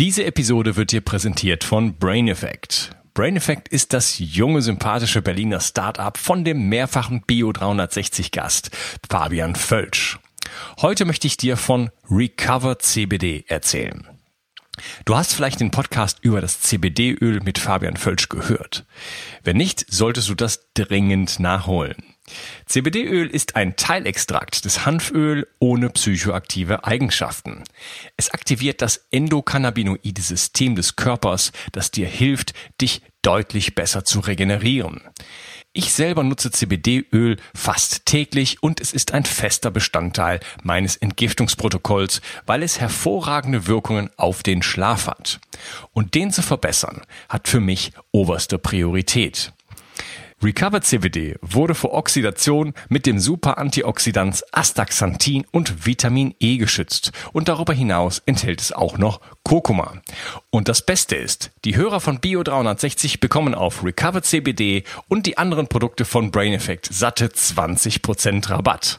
Diese Episode wird dir präsentiert von Brain Effect. Brain Effect ist das junge, sympathische Berliner Startup von dem mehrfachen Bio 360 Gast Fabian Völsch. Heute möchte ich dir von Recover CBD erzählen. Du hast vielleicht den Podcast über das CBD-Öl mit Fabian Völsch gehört. Wenn nicht, solltest du das dringend nachholen. CBD-Öl ist ein Teilextrakt des Hanföl ohne psychoaktive Eigenschaften. Es aktiviert das endokannabinoide System des Körpers, das dir hilft, dich deutlich besser zu regenerieren. Ich selber nutze CBD-Öl fast täglich und es ist ein fester Bestandteil meines Entgiftungsprotokolls, weil es hervorragende Wirkungen auf den Schlaf hat. Und den zu verbessern, hat für mich oberste Priorität. Recovered CBD wurde vor Oxidation mit dem Super-Antioxidans Astaxanthin und Vitamin E geschützt und darüber hinaus enthält es auch noch Kurkuma. Und das Beste ist, die Hörer von Bio 360 bekommen auf Recovered CBD und die anderen Produkte von Brain Effect satte 20% Rabatt.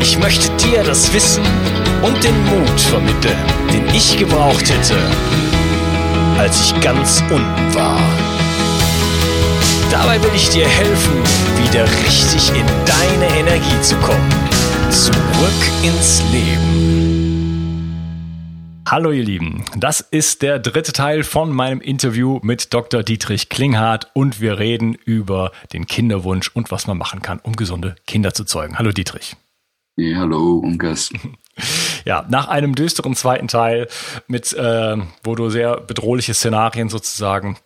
Ich möchte dir das Wissen und den Mut vermitteln, den ich gebraucht hätte, als ich ganz unten war. Dabei will ich dir helfen, wieder richtig in deine Energie zu kommen. Zurück ins Leben. Hallo ihr Lieben, das ist der dritte Teil von meinem Interview mit Dr. Dietrich Klinghardt und wir reden über den Kinderwunsch und was man machen kann, um gesunde Kinder zu zeugen. Hallo Dietrich. Ja, hallo, Unkas. Ja, nach einem düsteren zweiten Teil mit, äh, wo du sehr bedrohliche Szenarien sozusagen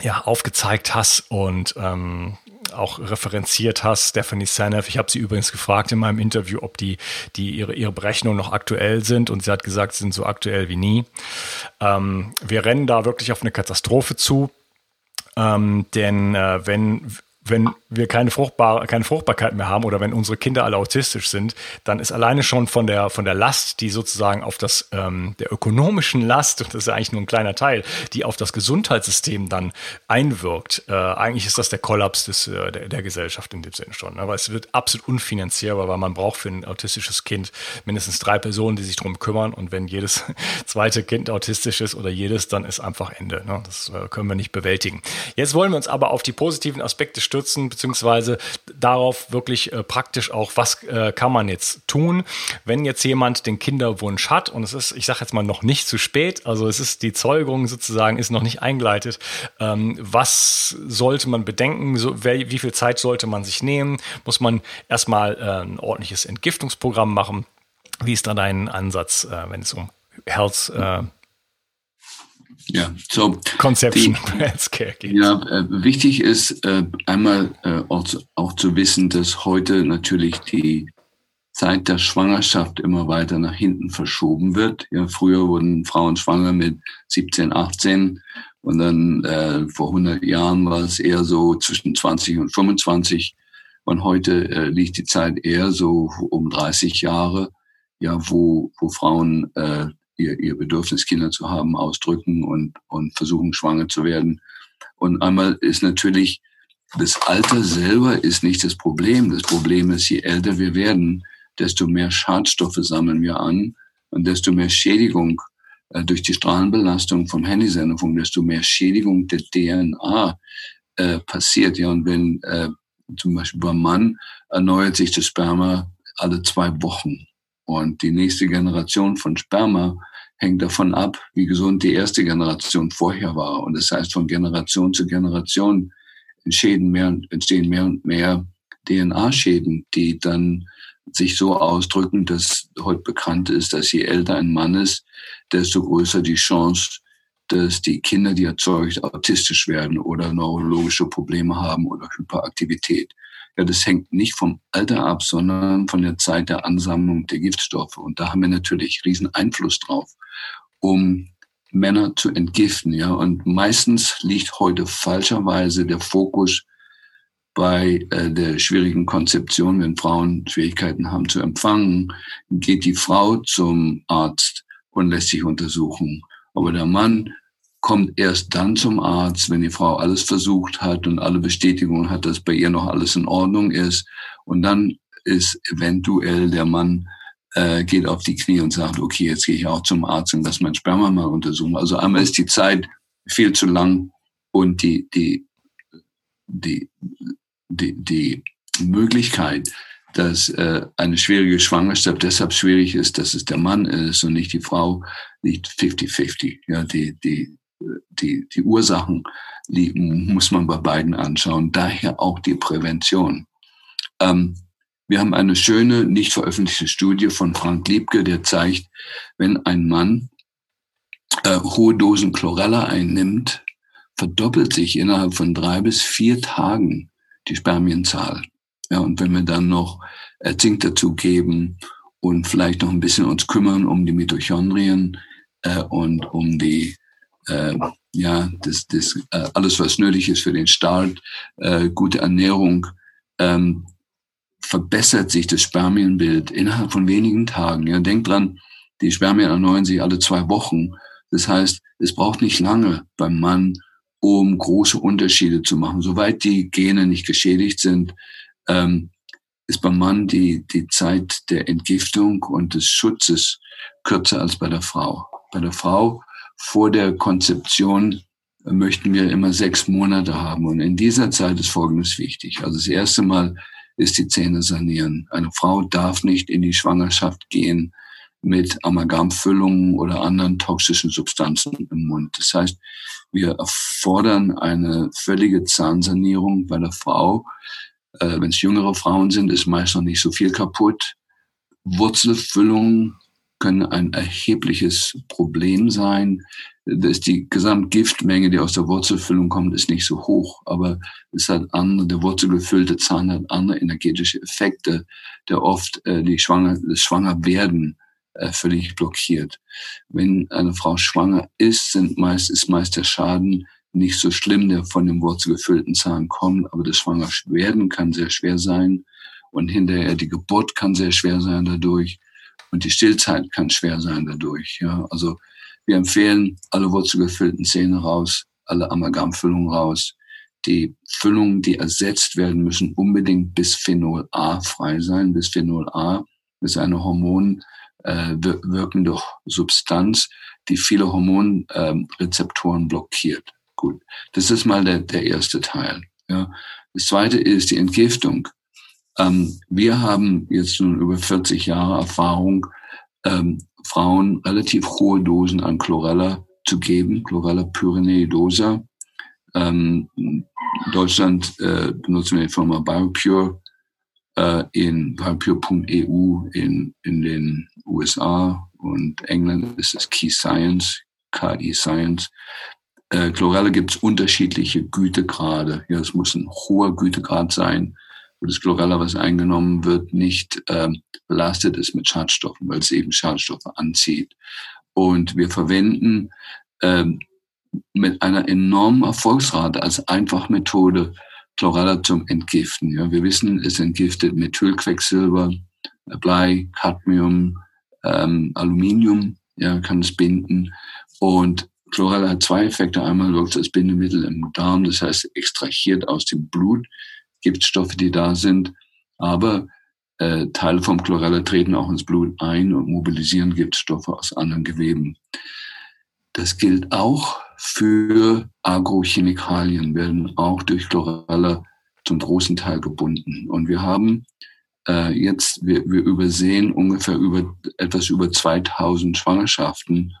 ja, aufgezeigt hast und ähm, auch referenziert hast, Stephanie Sanev. Ich habe sie übrigens gefragt in meinem Interview, ob die, die ihre, ihre Berechnungen noch aktuell sind und sie hat gesagt, sie sind so aktuell wie nie. Ähm, wir rennen da wirklich auf eine Katastrophe zu. Ähm, denn äh, wenn wenn wir keine, fruchtbare, keine Fruchtbarkeit mehr haben oder wenn unsere Kinder alle autistisch sind, dann ist alleine schon von der, von der Last, die sozusagen auf das, ähm, der ökonomischen Last, und das ist ja eigentlich nur ein kleiner Teil, die auf das Gesundheitssystem dann einwirkt, äh, eigentlich ist das der Kollaps des, äh, der, der Gesellschaft in dem Sinne schon. Ne? Weil es wird absolut unfinanzierbar, weil man braucht für ein autistisches Kind mindestens drei Personen, die sich drum kümmern und wenn jedes zweite Kind autistisch ist oder jedes, dann ist einfach Ende. Ne? Das äh, können wir nicht bewältigen. Jetzt wollen wir uns aber auf die positiven Aspekte stürzen stürzen, beziehungsweise darauf wirklich äh, praktisch auch, was äh, kann man jetzt tun, wenn jetzt jemand den Kinderwunsch hat und es ist, ich sage jetzt mal, noch nicht zu spät, also es ist die Zeugung sozusagen, ist noch nicht eingeleitet. Ähm, was sollte man bedenken? So, wer, wie viel Zeit sollte man sich nehmen? Muss man erstmal äh, ein ordentliches Entgiftungsprogramm machen? Wie ist da dein Ansatz, äh, wenn es um Health äh, ja, so. Conception geht. Ja, äh, wichtig ist äh, einmal äh, auch, zu, auch zu wissen, dass heute natürlich die Zeit der Schwangerschaft immer weiter nach hinten verschoben wird. Ja, früher wurden Frauen schwanger mit 17, 18 und dann äh, vor 100 Jahren war es eher so zwischen 20 und 25 und heute äh, liegt die Zeit eher so um 30 Jahre, ja, wo, wo Frauen äh, ihr, ihr Bedürfnis, Kinder zu haben, ausdrücken und, und versuchen, schwanger zu werden. Und einmal ist natürlich, das Alter selber ist nicht das Problem. Das Problem ist, je älter wir werden, desto mehr Schadstoffe sammeln wir an und desto mehr Schädigung äh, durch die Strahlenbelastung vom Handysendung, desto mehr Schädigung der DNA äh, passiert. Ja, und wenn äh, zum Beispiel beim Mann erneuert sich das Sperma alle zwei Wochen. Und die nächste Generation von Sperma hängt davon ab, wie gesund die erste Generation vorher war. Und das heißt, von Generation zu Generation entstehen mehr, und, entstehen mehr und mehr DNA-Schäden, die dann sich so ausdrücken, dass heute bekannt ist, dass je älter ein Mann ist, desto größer die Chance, dass die Kinder, die erzeugt, autistisch werden oder neurologische Probleme haben oder Hyperaktivität. Ja, das hängt nicht vom Alter ab, sondern von der Zeit der Ansammlung der Giftstoffe. Und da haben wir natürlich riesen Einfluss drauf, um Männer zu entgiften. Ja, und meistens liegt heute falscherweise der Fokus bei äh, der schwierigen Konzeption, wenn Frauen Schwierigkeiten haben zu empfangen, geht die Frau zum Arzt und lässt sich untersuchen. Aber der Mann kommt erst dann zum Arzt, wenn die Frau alles versucht hat und alle Bestätigungen hat, dass bei ihr noch alles in Ordnung ist. Und dann ist eventuell der Mann äh, geht auf die Knie und sagt, okay, jetzt gehe ich auch zum Arzt und lass mein Sperma mal untersuchen. Also einmal ist die Zeit viel zu lang und die, die, die, die, die Möglichkeit, dass äh, eine schwierige Schwangerschaft deshalb schwierig ist, dass es der Mann ist und nicht die Frau, liegt 50-50. Ja, die, die, die, die Ursachen die muss man bei beiden anschauen. Daher auch die Prävention. Ähm, wir haben eine schöne, nicht veröffentlichte Studie von Frank Liebke, der zeigt, wenn ein Mann äh, hohe Dosen Chlorella einnimmt, verdoppelt sich innerhalb von drei bis vier Tagen die Spermienzahl. Ja, und wenn wir dann noch äh, Zink dazugeben und vielleicht noch ein bisschen uns kümmern um die Mitochondrien äh, und um die äh, ja das, das äh, alles was nötig ist für den Start, äh, gute Ernährung, ähm, verbessert sich das Spermienbild innerhalb von wenigen Tagen. Ja, denkt dran, die Spermien erneuern sich alle zwei Wochen. Das heißt, es braucht nicht lange beim Mann, um große Unterschiede zu machen. Soweit die Gene nicht geschädigt sind, ähm, ist beim Mann die, die Zeit der Entgiftung und des Schutzes kürzer als bei der Frau. Bei der Frau vor der Konzeption möchten wir immer sechs Monate haben. Und in dieser Zeit ist Folgendes wichtig. Also das erste Mal ist die Zähne sanieren. Eine Frau darf nicht in die Schwangerschaft gehen mit Amalgamfüllungen oder anderen toxischen Substanzen im Mund. Das heißt, wir erfordern eine völlige Zahnsanierung bei der Frau. Äh, Wenn es jüngere Frauen sind, ist meist noch nicht so viel kaputt. Wurzelfüllungen können ein erhebliches Problem sein dass die Gesamtgiftmenge, die aus der Wurzelfüllung kommt, ist nicht so hoch, aber es hat andere, der wurzelgefüllte Zahn hat andere energetische Effekte, der oft äh, die Schwanger, das Schwangerwerden äh, völlig blockiert. Wenn eine Frau schwanger ist, sind meist, ist meist der Schaden nicht so schlimm, der von dem wurzelgefüllten Zahn kommt, aber das Schwangerwerden kann sehr schwer sein und hinterher die Geburt kann sehr schwer sein dadurch und die Stillzeit kann schwer sein dadurch. Ja, also wir empfehlen alle wurzelgefüllten Zähne raus, alle Amalgamfüllungen raus. Die Füllungen, die ersetzt werden, müssen unbedingt Bisphenol A frei sein. Bisphenol A ist eine Hormon äh, Substanz, die viele Hormonrezeptoren äh, blockiert. Gut, das ist mal der, der erste Teil. Ja. Das zweite ist die Entgiftung. Ähm, wir haben jetzt nun über 40 Jahre Erfahrung ähm, Frauen relativ hohe Dosen an Chlorella zu geben, Chlorella pyreneidosa. Ähm, in Deutschland äh, benutzen wir die Firma Biopure äh, in biopure.eu in, in den USA und England ist es Key Science, KI Science. Äh, Chlorella gibt es unterschiedliche Gütegrade. Ja, es muss ein hoher Gütegrad sein wo das Chlorella, was eingenommen wird, nicht ähm, belastet ist mit Schadstoffen, weil es eben Schadstoffe anzieht. Und wir verwenden ähm, mit einer enormen Erfolgsrate als Einfachmethode Chlorella zum Entgiften. Ja, wir wissen, es entgiftet Methylquecksilber, Blei, Cadmium, ähm, Aluminium, ja, kann es binden. Und Chlorella hat zwei Effekte. Einmal wirkt das Bindemittel im Darm, das heißt extrahiert aus dem Blut Giftstoffe, die da sind. Aber äh, Teile vom Chlorella treten auch ins Blut ein und mobilisieren Giftstoffe aus anderen Geweben. Das gilt auch für Agrochemikalien, werden auch durch Chlorella zum großen Teil gebunden. Und wir haben äh, jetzt, wir, wir übersehen ungefähr über etwas über 2000 Schwangerschaften.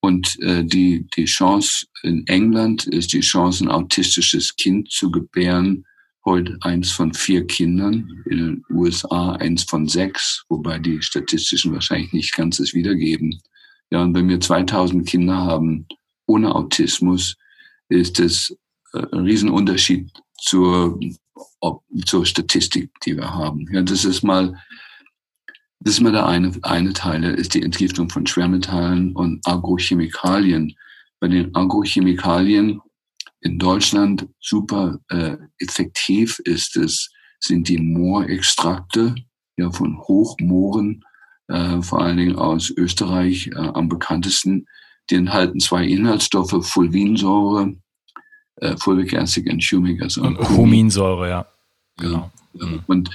Und äh, die, die Chance in England ist die Chance, ein autistisches Kind zu gebären, heute eins von vier Kindern, in den USA eins von sechs, wobei die statistischen wahrscheinlich nicht ganzes wiedergeben. Ja, und wenn wir 2000 Kinder haben ohne Autismus, ist es äh, ein Riesenunterschied zur, zur Statistik, die wir haben. Ja, das ist mal Das ist mal der eine, eine Teil, ist die Entgiftung von Schwermetallen und Agrochemikalien. Bei den Agrochemikalien in Deutschland super äh, effektiv ist es, sind die Moorextrakte ja, von Hochmooren, äh, vor allen Dingen aus Österreich äh, am bekanntesten. Die enthalten zwei Inhaltsstoffe, Fulvinsäure, äh, Fulvic Acid und Humic Acid. Und Huminsäure, ja. Genau. Ja. Und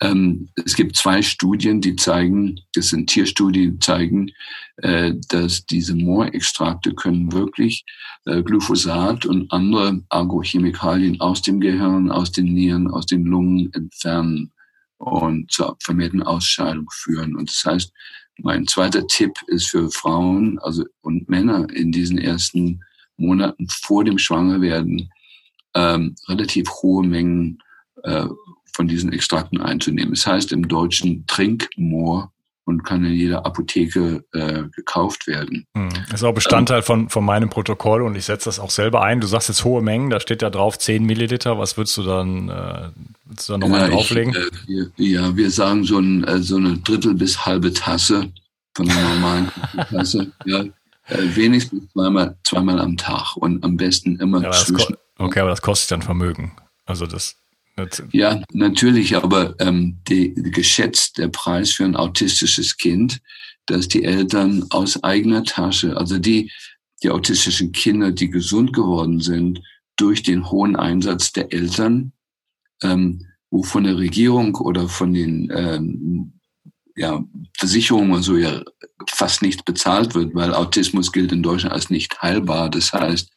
ähm, es gibt zwei Studien, die zeigen, das sind Tierstudien, die zeigen, äh, dass diese Moorextrakte können wirklich äh, Glyphosat und andere Agrochemikalien aus dem Gehirn, aus den Nieren, aus den Lungen entfernen und zur vermehrten Ausscheidung führen. Und das heißt, mein zweiter Tipp ist für Frauen also und Männer in diesen ersten Monaten vor dem Schwangerwerden ähm, relativ hohe Mengen äh, von diesen Extrakten einzunehmen. Es das heißt im Deutschen Trinkmoor und kann in jeder Apotheke äh, gekauft werden. Hm. Das ist auch Bestandteil ähm, von, von meinem Protokoll und ich setze das auch selber ein. Du sagst jetzt hohe Mengen, da steht ja drauf 10 Milliliter. Was würdest du dann, äh, würdest du dann nochmal ja, drauflegen? Ich, äh, wir, ja, wir sagen so, ein, äh, so eine Drittel bis halbe Tasse von einer normalen Tasse. Ja, äh, wenigstens zweimal, zweimal am Tag und am besten immer ja, zwischen. Okay, aber das kostet dann Vermögen. Also das ja, natürlich, aber ähm, die, geschätzt der Preis für ein autistisches Kind, dass die Eltern aus eigener Tasche, also die, die autistischen Kinder, die gesund geworden sind, durch den hohen Einsatz der Eltern, ähm, wo von der Regierung oder von den ähm, ja, Versicherungen und so ja fast nichts bezahlt wird, weil Autismus gilt in Deutschland als nicht heilbar. Das heißt,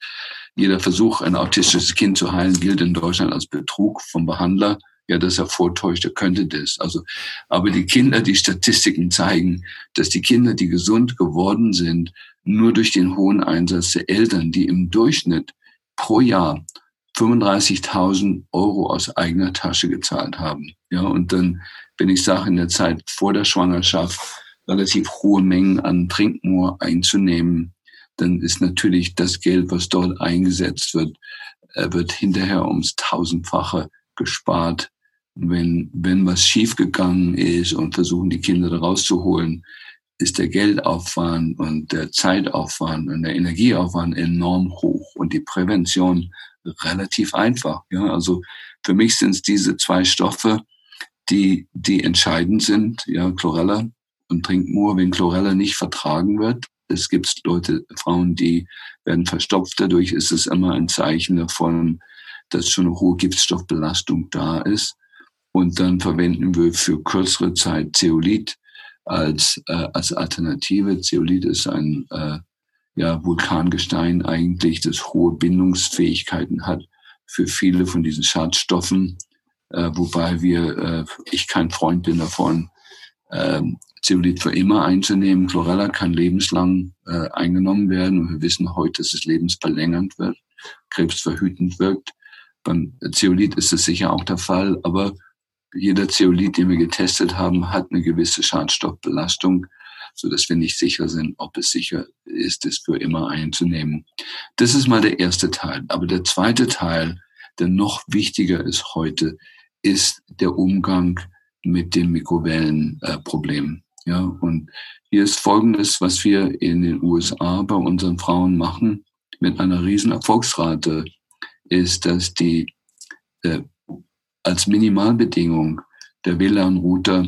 jeder Versuch, ein autistisches Kind zu heilen, gilt in Deutschland als Betrug vom Behandler. Ja, dass er vortäuscht, er könnte das. Also, aber die Kinder, die Statistiken zeigen, dass die Kinder, die gesund geworden sind, nur durch den hohen Einsatz der Eltern, die im Durchschnitt pro Jahr 35.000 Euro aus eigener Tasche gezahlt haben. Ja, und dann, wenn ich sage, in der Zeit vor der Schwangerschaft relativ hohe Mengen an Trinkmoor einzunehmen, dann ist natürlich das Geld, was dort eingesetzt wird, äh, wird hinterher ums tausendfache gespart. Wenn, wenn was schiefgegangen ist und versuchen die Kinder da rauszuholen, ist der Geldaufwand und der Zeitaufwand und der Energieaufwand enorm hoch und die Prävention relativ einfach. Ja, also für mich sind es diese zwei Stoffe, die, die entscheidend sind. Ja, Chlorella und Trinkmoor. Wenn Chlorella nicht vertragen wird, es gibt Leute, Frauen, die werden verstopft. Dadurch ist es immer ein Zeichen davon, dass schon eine hohe Giftstoffbelastung da ist. Und dann verwenden wir für kürzere Zeit Zeolit als, äh, als Alternative. Zeolit ist ein äh, ja, Vulkangestein eigentlich, das hohe Bindungsfähigkeiten hat für viele von diesen Schadstoffen, äh, wobei wir, äh, ich kein Freund bin davon, ähm, Zeolit für immer einzunehmen. Chlorella kann lebenslang äh, eingenommen werden und wir wissen heute, dass es lebensverlängernd wird, krebsverhütend wirkt. Beim Zeolit ist es sicher auch der Fall, aber jeder Zeolit, den wir getestet haben, hat eine gewisse Schadstoffbelastung, so dass wir nicht sicher sind, ob es sicher ist, es für immer einzunehmen. Das ist mal der erste Teil. Aber der zweite Teil, der noch wichtiger ist heute, ist der Umgang mit dem Mikrowellenproblem. Ja, und hier ist Folgendes, was wir in den USA bei unseren Frauen machen, mit einer riesen Erfolgsrate, ist, dass die äh, als Minimalbedingung der WLAN-Router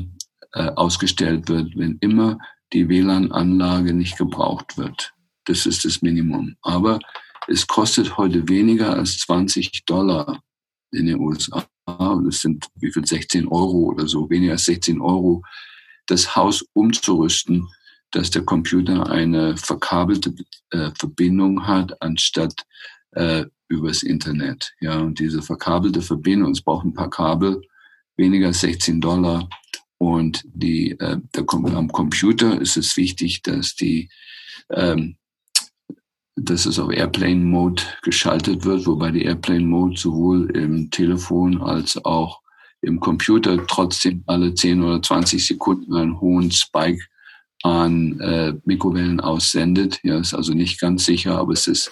äh, ausgestellt wird, wenn immer die WLAN-Anlage nicht gebraucht wird. Das ist das Minimum. Aber es kostet heute weniger als 20 Dollar in den USA. Das sind wie viel 16 Euro oder so, weniger als 16 Euro das Haus umzurüsten, dass der Computer eine verkabelte äh, Verbindung hat, anstatt äh, übers Internet. Ja, und diese verkabelte Verbindung, es braucht ein paar Kabel, weniger als 16 Dollar. Und die, äh, der, am Computer ist es wichtig, dass die, ähm, dass es auf Airplane Mode geschaltet wird, wobei die Airplane Mode sowohl im Telefon als auch im Computer trotzdem alle 10 oder 20 Sekunden einen hohen Spike an äh, Mikrowellen aussendet. Ja, ist also nicht ganz sicher, aber es ist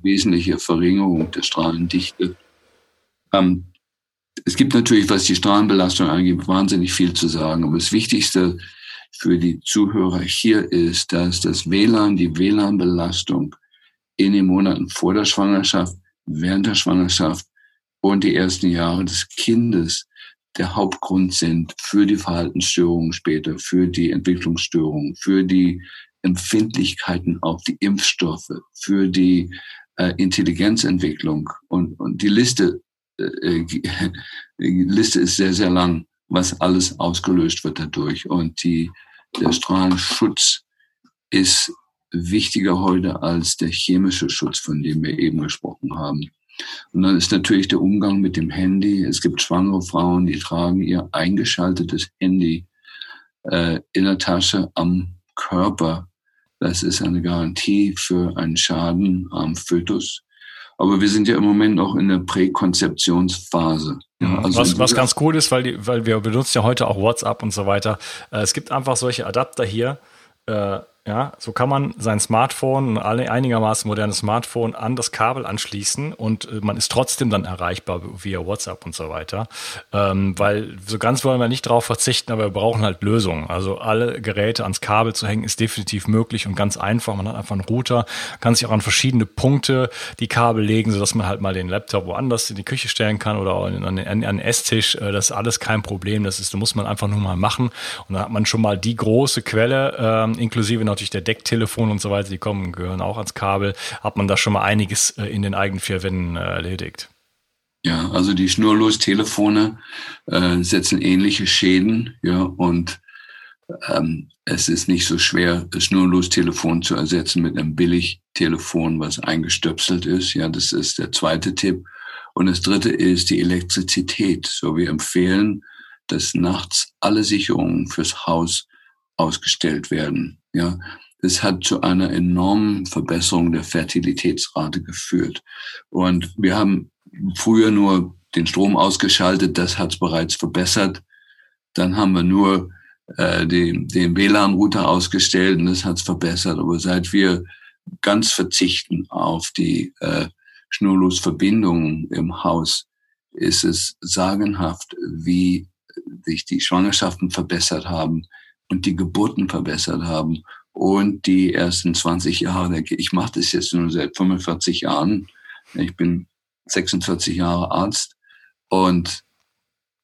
wesentliche Verringerung der Strahlendichte. Ähm, es gibt natürlich, was die Strahlenbelastung angeht, wahnsinnig viel zu sagen. Aber das Wichtigste für die Zuhörer hier ist, dass das WLAN, die WLAN-Belastung in den Monaten vor der Schwangerschaft, während der Schwangerschaft und die ersten Jahre des Kindes der Hauptgrund sind für die Verhaltensstörungen später, für die Entwicklungsstörungen, für die Empfindlichkeiten auf die Impfstoffe, für die äh, Intelligenzentwicklung. Und, und die Liste, äh, die Liste ist sehr, sehr lang, was alles ausgelöst wird dadurch. Und die, der Strahlenschutz ist wichtiger heute als der chemische Schutz, von dem wir eben gesprochen haben. Und dann ist natürlich der Umgang mit dem Handy. Es gibt schwangere Frauen, die tragen ihr eingeschaltetes Handy äh, in der Tasche am Körper. Das ist eine Garantie für einen Schaden am Fötus. Aber wir sind ja im Moment auch in der Präkonzeptionsphase. Ja, mhm. also was, was ganz cool ist, weil, die, weil wir benutzen ja heute auch WhatsApp und so weiter. Äh, es gibt einfach solche Adapter hier. Äh, ja, so kann man sein Smartphone, ein einigermaßen modernes Smartphone an das Kabel anschließen und äh, man ist trotzdem dann erreichbar via WhatsApp und so weiter. Ähm, weil so ganz wollen wir nicht darauf verzichten, aber wir brauchen halt Lösungen. Also alle Geräte ans Kabel zu hängen ist definitiv möglich und ganz einfach. Man hat einfach einen Router, kann sich auch an verschiedene Punkte die Kabel legen, sodass man halt mal den Laptop woanders in die Küche stellen kann oder an, an, an einen Esstisch. Äh, das ist alles kein Problem. Das ist, da muss man einfach nur mal machen. Und dann hat man schon mal die große Quelle, ähm, inklusive noch natürlich der Decktelefon und so weiter, die kommen, gehören auch ans Kabel, hat man da schon mal einiges äh, in den eigenen vier Wänden äh, erledigt. Ja, also die Schnurlos-Telefone äh, setzen ähnliche Schäden, ja, und ähm, es ist nicht so schwer, das Schnurlos-Telefon zu ersetzen mit einem Billig-Telefon, was eingestöpselt ist. Ja, das ist der zweite Tipp. Und das dritte ist die Elektrizität. So, wir empfehlen, dass nachts alle Sicherungen fürs Haus ausgestellt werden. Ja, es hat zu einer enormen Verbesserung der Fertilitätsrate geführt. Und wir haben früher nur den Strom ausgeschaltet, das hat es bereits verbessert. Dann haben wir nur äh, den, den WLAN-Router ausgestellt und das hat es verbessert. Aber seit wir ganz verzichten auf die äh, Schnurlosverbindungen im Haus, ist es sagenhaft, wie sich die Schwangerschaften verbessert haben und die Geburten verbessert haben und die ersten 20 Jahre, ich mache das jetzt nur seit 45 Jahren, ich bin 46 Jahre Arzt und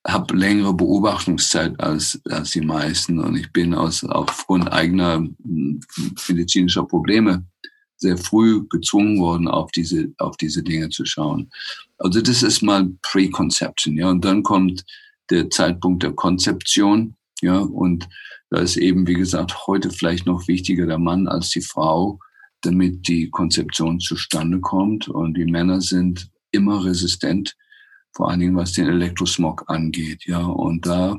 habe längere Beobachtungszeit als, als die meisten. Und ich bin aus, aufgrund eigener medizinischer Probleme sehr früh gezwungen worden, auf diese, auf diese Dinge zu schauen. Also das ist mal Preconception, ja, und dann kommt der Zeitpunkt der Konzeption, ja, und da ist eben, wie gesagt, heute vielleicht noch wichtiger der Mann als die Frau, damit die Konzeption zustande kommt. Und die Männer sind immer resistent, vor allen Dingen was den Elektrosmog angeht. Ja, und da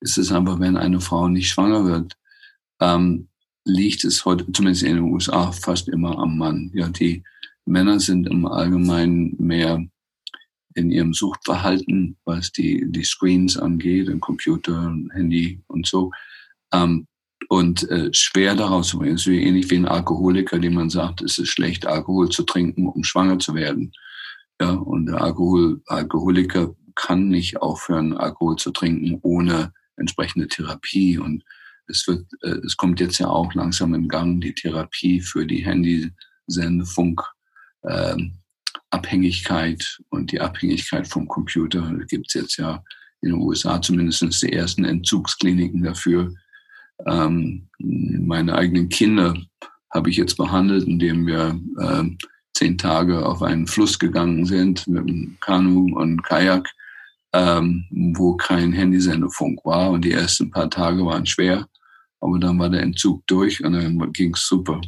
ist es einfach, wenn eine Frau nicht schwanger wird, ähm, liegt es heute, zumindest in den USA, fast immer am Mann. Ja, die Männer sind im Allgemeinen mehr in ihrem Suchtverhalten, was die, die Screens angeht, den Computer, Handy und so ähm, und äh, schwer daraus zu bringen. Es ist ähnlich wie ein Alkoholiker, dem man sagt, es ist schlecht, Alkohol zu trinken, um schwanger zu werden. Ja, und der Alkohol, Alkoholiker kann nicht aufhören, Alkohol zu trinken ohne entsprechende Therapie. Und es wird, äh, es kommt jetzt ja auch langsam in Gang die Therapie für die Handysendefunk. Ähm, Abhängigkeit und die Abhängigkeit vom Computer. Da gibt es jetzt ja in den USA zumindest die ersten Entzugskliniken dafür, ähm, meine eigenen Kinder habe ich jetzt behandelt, indem wir äh, zehn Tage auf einen Fluss gegangen sind mit einem Kanu und Kajak, ähm, wo kein Handysendefunk war. Und die ersten paar Tage waren schwer, aber dann war der Entzug durch und dann ging es super.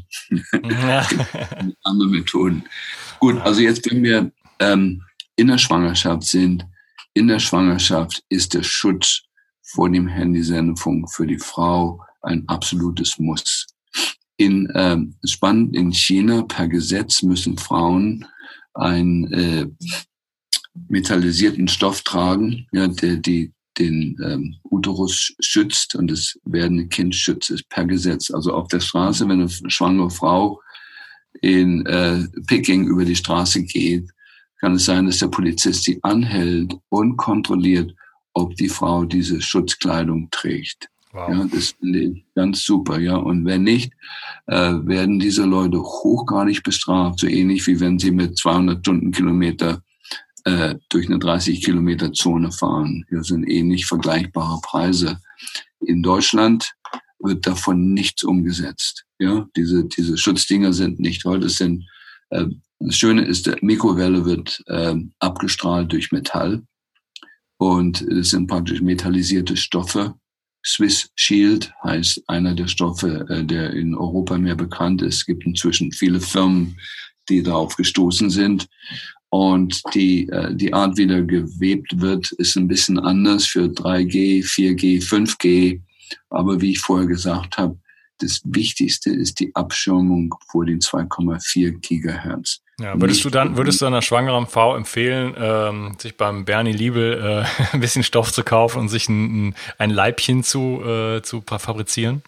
Ja. Andere Methoden. Gut, also jetzt, wenn wir ähm, in der Schwangerschaft sind, in der Schwangerschaft ist der Schutz vor dem Handysendefunk für die Frau ein absolutes Muss. In äh, spannend in China per Gesetz müssen Frauen einen äh, metallisierten Stoff tragen, ja, der die den ähm, Uterus schützt und das werdende Kind schützt ist per Gesetz. Also auf der Straße, wenn eine schwangere Frau in äh, Peking über die Straße geht, kann es sein, dass der Polizist sie anhält und kontrolliert, ob die Frau diese Schutzkleidung trägt. Wow. Ja, das finde ich ganz super, ja. Und wenn nicht, äh, werden diese Leute hochgradig bestraft, so ähnlich wie wenn sie mit 200 Stundenkilometer äh, durch eine 30 Kilometer Zone fahren. Hier sind ähnlich vergleichbare Preise. In Deutschland wird davon nichts umgesetzt. Ja, diese, diese Schutzdinger sind nicht heute sind, äh, das Schöne ist, der Mikrowelle wird äh, abgestrahlt durch Metall. Und es sind praktisch metallisierte Stoffe. Swiss Shield heißt einer der Stoffe, äh, der in Europa mehr bekannt ist. Es gibt inzwischen viele Firmen, die darauf gestoßen sind. Und die, äh, die Art, wie da gewebt wird, ist ein bisschen anders für 3G, 4G, 5G. Aber wie ich vorher gesagt habe, das Wichtigste ist die Abschirmung vor den 2,4 Gigahertz. Ja, würdest Nicht du dann, würdest du einer schwangeren Frau empfehlen, ähm, sich beim Bernie Liebel äh, ein bisschen Stoff zu kaufen und sich ein, ein Leibchen zu, äh, zu fabrizieren?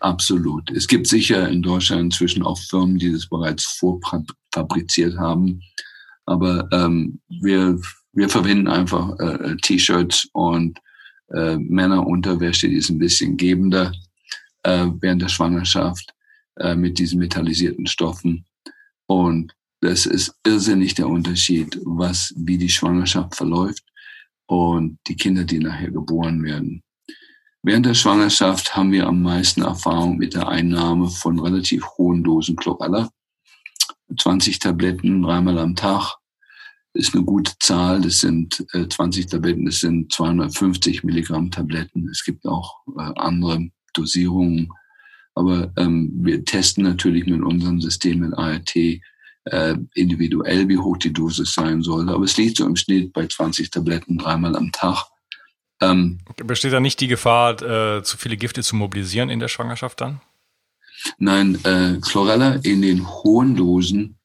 Absolut. Es gibt sicher in Deutschland inzwischen auch Firmen, die das bereits vorfabriziert haben. Aber ähm, wir, wir verwenden einfach äh, T-Shirts und äh, Männerunterwäsche, die ist ein bisschen gebender äh, während der Schwangerschaft äh, mit diesen metallisierten Stoffen. Und das ist irrsinnig der Unterschied, was, wie die Schwangerschaft verläuft und die Kinder, die nachher geboren werden. Während der Schwangerschaft haben wir am meisten Erfahrung mit der Einnahme von relativ hohen Dosen Chlorella. 20 Tabletten dreimal am Tag ist eine gute Zahl. Das sind äh, 20 Tabletten, das sind 250 Milligramm Tabletten. Es gibt auch äh, andere Dosierungen. Aber ähm, wir testen natürlich mit unserem System in ART äh, individuell, wie hoch die Dosis sein soll. Aber es liegt so im Schnitt bei 20 Tabletten dreimal am Tag. Ähm, Besteht da nicht die Gefahr, äh, zu viele Gifte zu mobilisieren in der Schwangerschaft dann? Nein, äh, Chlorella in den hohen Dosen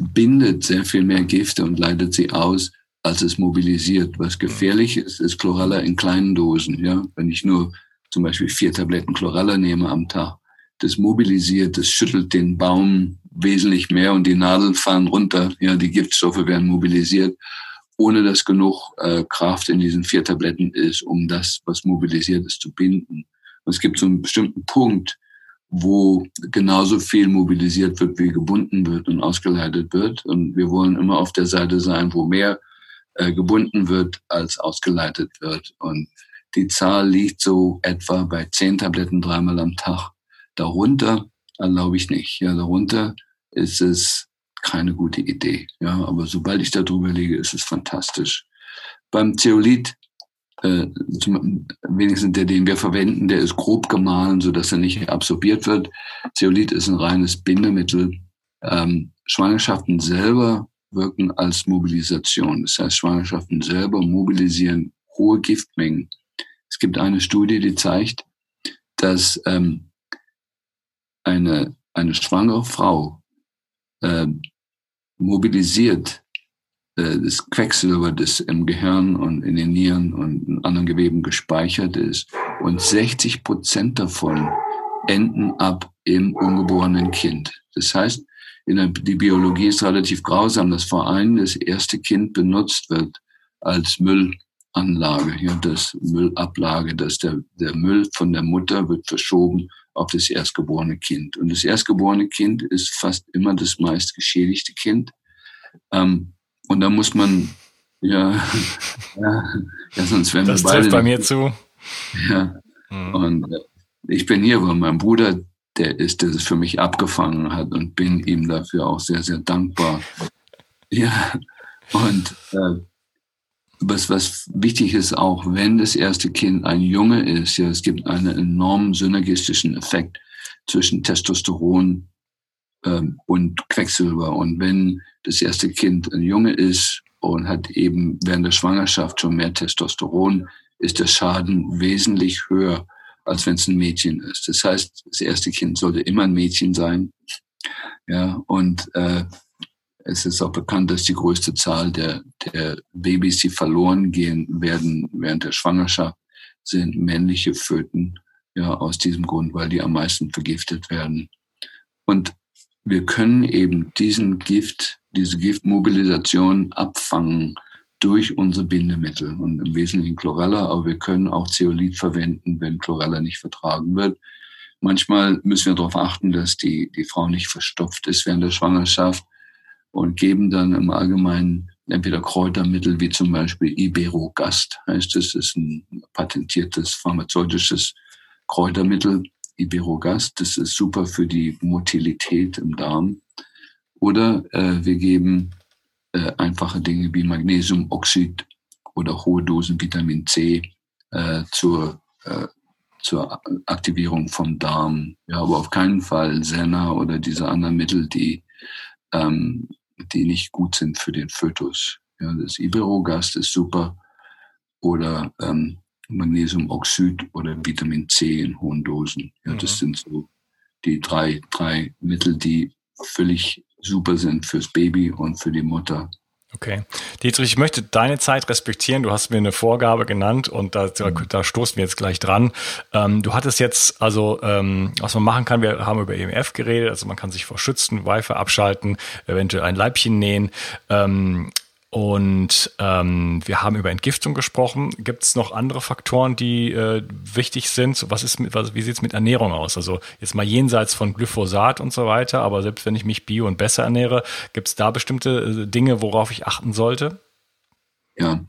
bindet sehr viel mehr Gifte und leitet sie aus, als es mobilisiert. Was gefährlich ist, ist Chlorella in kleinen Dosen. Ja, wenn ich nur zum Beispiel vier Tabletten Chlorella nehme am Tag, das mobilisiert, das schüttelt den Baum wesentlich mehr und die Nadeln fahren runter. Ja, die Giftstoffe werden mobilisiert, ohne dass genug äh, Kraft in diesen vier Tabletten ist, um das, was mobilisiert ist, zu binden. Und es gibt so einen bestimmten Punkt, wo genauso viel mobilisiert wird, wie gebunden wird und ausgeleitet wird. Und wir wollen immer auf der Seite sein, wo mehr äh, gebunden wird, als ausgeleitet wird. Und die Zahl liegt so etwa bei zehn Tabletten dreimal am Tag. Darunter erlaube ich nicht. Ja, darunter ist es keine gute Idee. Ja, aber sobald ich darüber liege, ist es fantastisch. Beim Zeolit, äh, zum, wenigstens der, den wir verwenden, der ist grob gemahlen, so dass er nicht absorbiert wird. Zeolit ist ein reines Bindemittel. Ähm, Schwangerschaften selber wirken als Mobilisation. Das heißt, Schwangerschaften selber mobilisieren hohe Giftmengen. Es gibt eine Studie, die zeigt, dass ähm, eine, eine schwangere Frau äh, mobilisiert äh, das Quecksilber, das im Gehirn und in den Nieren und in anderen Geweben gespeichert ist. Und 60 Prozent davon enden ab im ungeborenen Kind. Das heißt, in der, die Biologie ist relativ grausam, dass vor allem das erste Kind benutzt wird als Müll Anlage, ja, das Müllablage, dass der, der Müll von der Mutter wird verschoben auf das erstgeborene Kind. Und das erstgeborene Kind ist fast immer das meist geschädigte Kind. Ähm, und da muss man, ja, ja, ja sonst werden das wir beide. Das trifft bei mir zu. Ja. Mhm. Und äh, ich bin hier, weil mein Bruder, der ist, der es für mich abgefangen hat und bin ihm dafür auch sehr, sehr dankbar. Ja. Und äh, was, was wichtig ist auch, wenn das erste Kind ein Junge ist, ja, es gibt einen enormen synergistischen Effekt zwischen Testosteron ähm, und Quecksilber. Und wenn das erste Kind ein Junge ist und hat eben während der Schwangerschaft schon mehr Testosteron, ist der Schaden wesentlich höher, als wenn es ein Mädchen ist. Das heißt, das erste Kind sollte immer ein Mädchen sein. Ja, und äh, es ist auch bekannt, dass die größte Zahl der, der Babys, die verloren gehen werden während der Schwangerschaft, sind männliche Föten. Ja, aus diesem Grund, weil die am meisten vergiftet werden. Und wir können eben diesen Gift, diese Giftmobilisation abfangen durch unsere Bindemittel und im Wesentlichen Chlorella, aber wir können auch Zeolit verwenden, wenn Chlorella nicht vertragen wird. Manchmal müssen wir darauf achten, dass die, die Frau nicht verstopft ist während der Schwangerschaft und geben dann im Allgemeinen entweder Kräutermittel wie zum Beispiel Iberogast, heißt es, ist ein patentiertes pharmazeutisches Kräutermittel, Iberogast, das ist super für die Motilität im Darm. Oder äh, wir geben äh, einfache Dinge wie Magnesiumoxid oder hohe Dosen Vitamin C äh, zur, äh, zur Aktivierung vom Darm. Ja, aber auf keinen Fall Senna oder diese anderen Mittel, die ähm, die nicht gut sind für den Fötus. Ja, das Iberogast ist super oder ähm, Magnesiumoxid oder Vitamin C in hohen Dosen. Ja, mhm. Das sind so die drei, drei Mittel, die völlig super sind fürs Baby und für die Mutter. Okay. Dietrich, ich möchte deine Zeit respektieren. Du hast mir eine Vorgabe genannt und da, da, mhm. da stoßen wir jetzt gleich dran. Ähm, du hattest jetzt, also ähm, was man machen kann, wir haben über EMF geredet, also man kann sich vor schützen, Wi-Fi abschalten, eventuell ein Leibchen nähen. Ähm, und ähm, wir haben über Entgiftung gesprochen. Gibt es noch andere Faktoren, die äh, wichtig sind? Was ist mit, was, wie sieht es mit Ernährung aus? Also jetzt mal jenseits von Glyphosat und so weiter, aber selbst wenn ich mich bio und besser ernähre, gibt es da bestimmte äh, Dinge, worauf ich achten sollte? Ja,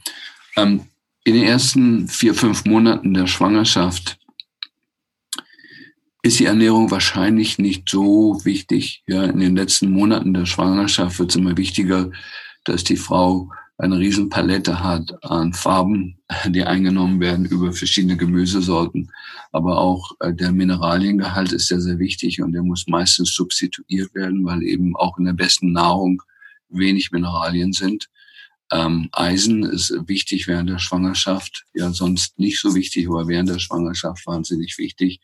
ähm, in den ersten vier, fünf Monaten der Schwangerschaft ist die Ernährung wahrscheinlich nicht so wichtig. Ja, in den letzten Monaten der Schwangerschaft wird es immer wichtiger, dass die Frau eine riesen Palette hat an Farben, die eingenommen werden über verschiedene Gemüsesorten. Aber auch äh, der Mineraliengehalt ist sehr, sehr wichtig und der muss meistens substituiert werden, weil eben auch in der besten Nahrung wenig Mineralien sind. Ähm, Eisen ist wichtig während der Schwangerschaft, ja sonst nicht so wichtig, aber während der Schwangerschaft wahnsinnig wichtig.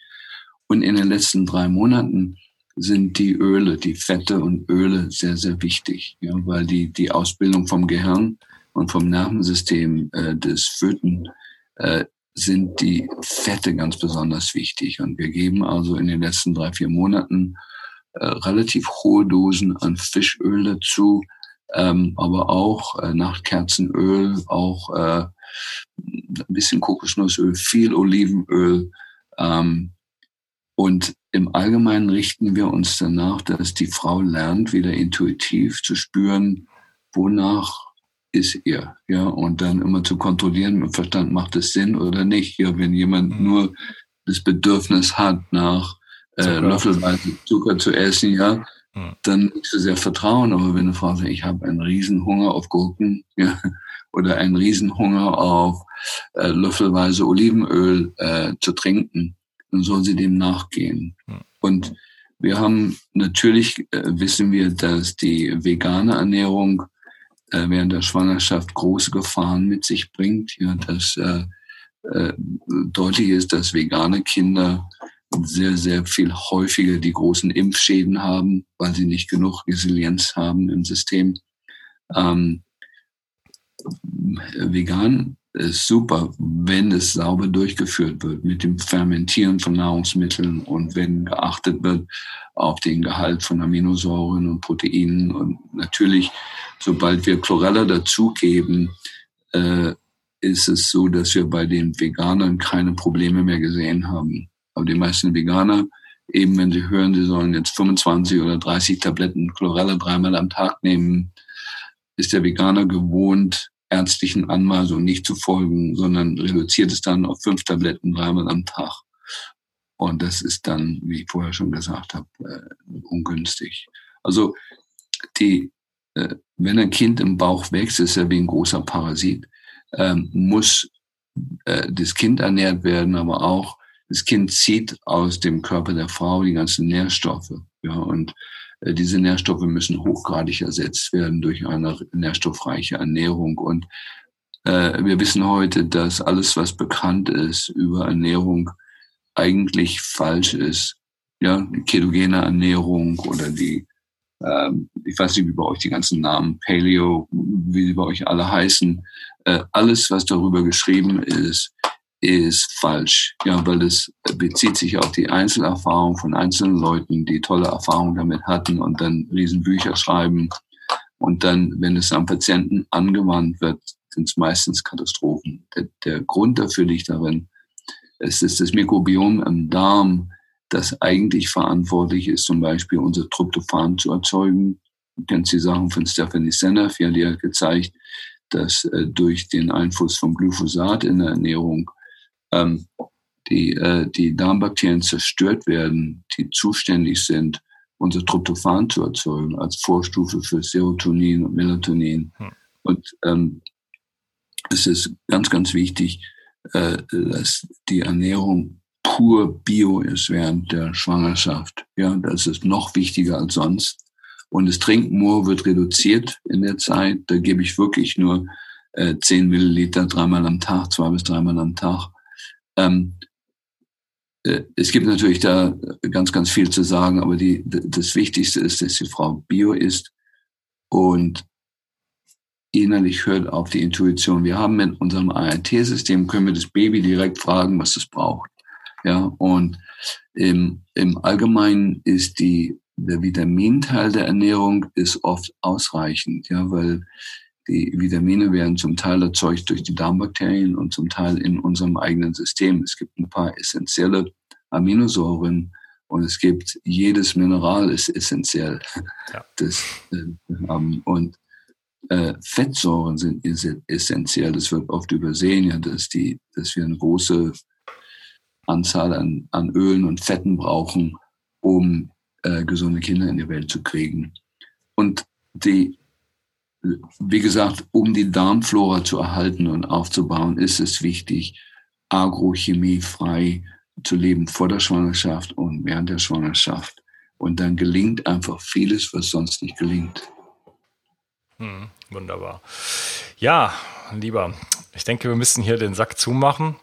Und in den letzten drei Monaten sind die Öle, die Fette und Öle sehr, sehr wichtig, ja, weil die, die Ausbildung vom Gehirn und vom Nervensystem äh, des Föten äh, sind die Fette ganz besonders wichtig. Und wir geben also in den letzten drei, vier Monaten äh, relativ hohe Dosen an Fischöl dazu, ähm, aber auch äh, Nachtkerzenöl, auch äh, ein bisschen Kokosnussöl, viel Olivenöl. Ähm, und im Allgemeinen richten wir uns danach, dass die Frau lernt, wieder intuitiv zu spüren, wonach ist ihr, ja, und dann immer zu kontrollieren mit Verstand, macht es Sinn oder nicht, ja, wenn jemand mhm. nur das Bedürfnis hat, nach äh, löffelweise Zucker zu essen, ja, mhm. dann nicht so sehr vertrauen, aber wenn eine Frau sagt, ich habe einen Riesenhunger auf Gurken, ja, oder einen Riesenhunger auf äh, löffelweise Olivenöl äh, zu trinken, dann soll sie dem nachgehen. Und wir haben natürlich, äh, wissen wir, dass die vegane Ernährung äh, während der Schwangerschaft große Gefahren mit sich bringt. Ja, dass äh, äh, deutlich ist, dass vegane Kinder sehr, sehr viel häufiger die großen Impfschäden haben, weil sie nicht genug Resilienz haben im System. Ähm, vegan ist super, wenn es sauber durchgeführt wird mit dem Fermentieren von Nahrungsmitteln und wenn geachtet wird auf den Gehalt von Aminosäuren und Proteinen. Und natürlich, sobald wir Chlorella dazugeben, äh, ist es so, dass wir bei den Veganern keine Probleme mehr gesehen haben. Aber die meisten Veganer, eben wenn sie hören, sie sollen jetzt 25 oder 30 Tabletten Chlorella dreimal am Tag nehmen, ist der Veganer gewohnt, ärztlichen Anweisungen nicht zu folgen, sondern reduziert es dann auf fünf Tabletten dreimal am Tag. Und das ist dann, wie ich vorher schon gesagt habe, äh, ungünstig. Also die, äh, wenn ein Kind im Bauch wächst, ist er wie ein großer Parasit, ähm, muss äh, das Kind ernährt werden, aber auch das Kind zieht aus dem Körper der Frau die ganzen Nährstoffe. Ja, und diese Nährstoffe müssen hochgradig ersetzt werden durch eine nährstoffreiche Ernährung. Und äh, wir wissen heute, dass alles, was bekannt ist über Ernährung, eigentlich falsch ist. Ja, die ketogene Ernährung oder die, äh, ich weiß nicht, wie bei euch die ganzen Namen, Paleo, wie sie bei euch alle heißen, äh, alles, was darüber geschrieben ist, ist falsch, ja, weil es bezieht sich auf die Einzelerfahrung von einzelnen Leuten, die tolle Erfahrungen damit hatten und dann Riesenbücher schreiben. Und dann, wenn es am Patienten angewandt wird, sind es meistens Katastrophen. Der, der Grund dafür liegt darin, es ist das Mikrobiom im Darm, das eigentlich verantwortlich ist, zum Beispiel unser Tryptophan zu erzeugen. Du kennst die Sachen von Stephanie Seneff, ja, die hat gezeigt, dass äh, durch den Einfluss von Glyphosat in der Ernährung ähm, die, äh, die Darmbakterien zerstört werden, die zuständig sind, unser Tryptophan zu erzeugen, als Vorstufe für Serotonin und Melatonin. Hm. Und ähm, es ist ganz, ganz wichtig, äh, dass die Ernährung pur bio ist während der Schwangerschaft. Ja, das ist noch wichtiger als sonst. Und das Trinkmoor wird reduziert in der Zeit. Da gebe ich wirklich nur äh, 10 Milliliter dreimal am Tag, zwei bis dreimal am Tag. Ähm, äh, es gibt natürlich da ganz, ganz viel zu sagen, aber die, das Wichtigste ist, dass die Frau bio ist und innerlich hört auf die Intuition. Wir haben mit unserem ART-System, können wir das Baby direkt fragen, was es braucht. Ja, und im, im Allgemeinen ist die, der Vitaminteil der Ernährung ist oft ausreichend, ja, weil die Vitamine werden zum Teil erzeugt durch die Darmbakterien und zum Teil in unserem eigenen System. Es gibt ein paar essentielle Aminosäuren und es gibt jedes Mineral ist essentiell. Ja. Das, äh, und äh, Fettsäuren sind essentiell. Das wird oft übersehen, ja, dass die, dass wir eine große Anzahl an, an Ölen und Fetten brauchen, um äh, gesunde Kinder in die Welt zu kriegen. Und die, wie gesagt, um die Darmflora zu erhalten und aufzubauen, ist es wichtig, agrochemiefrei zu leben vor der Schwangerschaft und während der Schwangerschaft. Und dann gelingt einfach vieles, was sonst nicht gelingt. Hm, wunderbar. Ja, lieber, ich denke, wir müssen hier den Sack zumachen.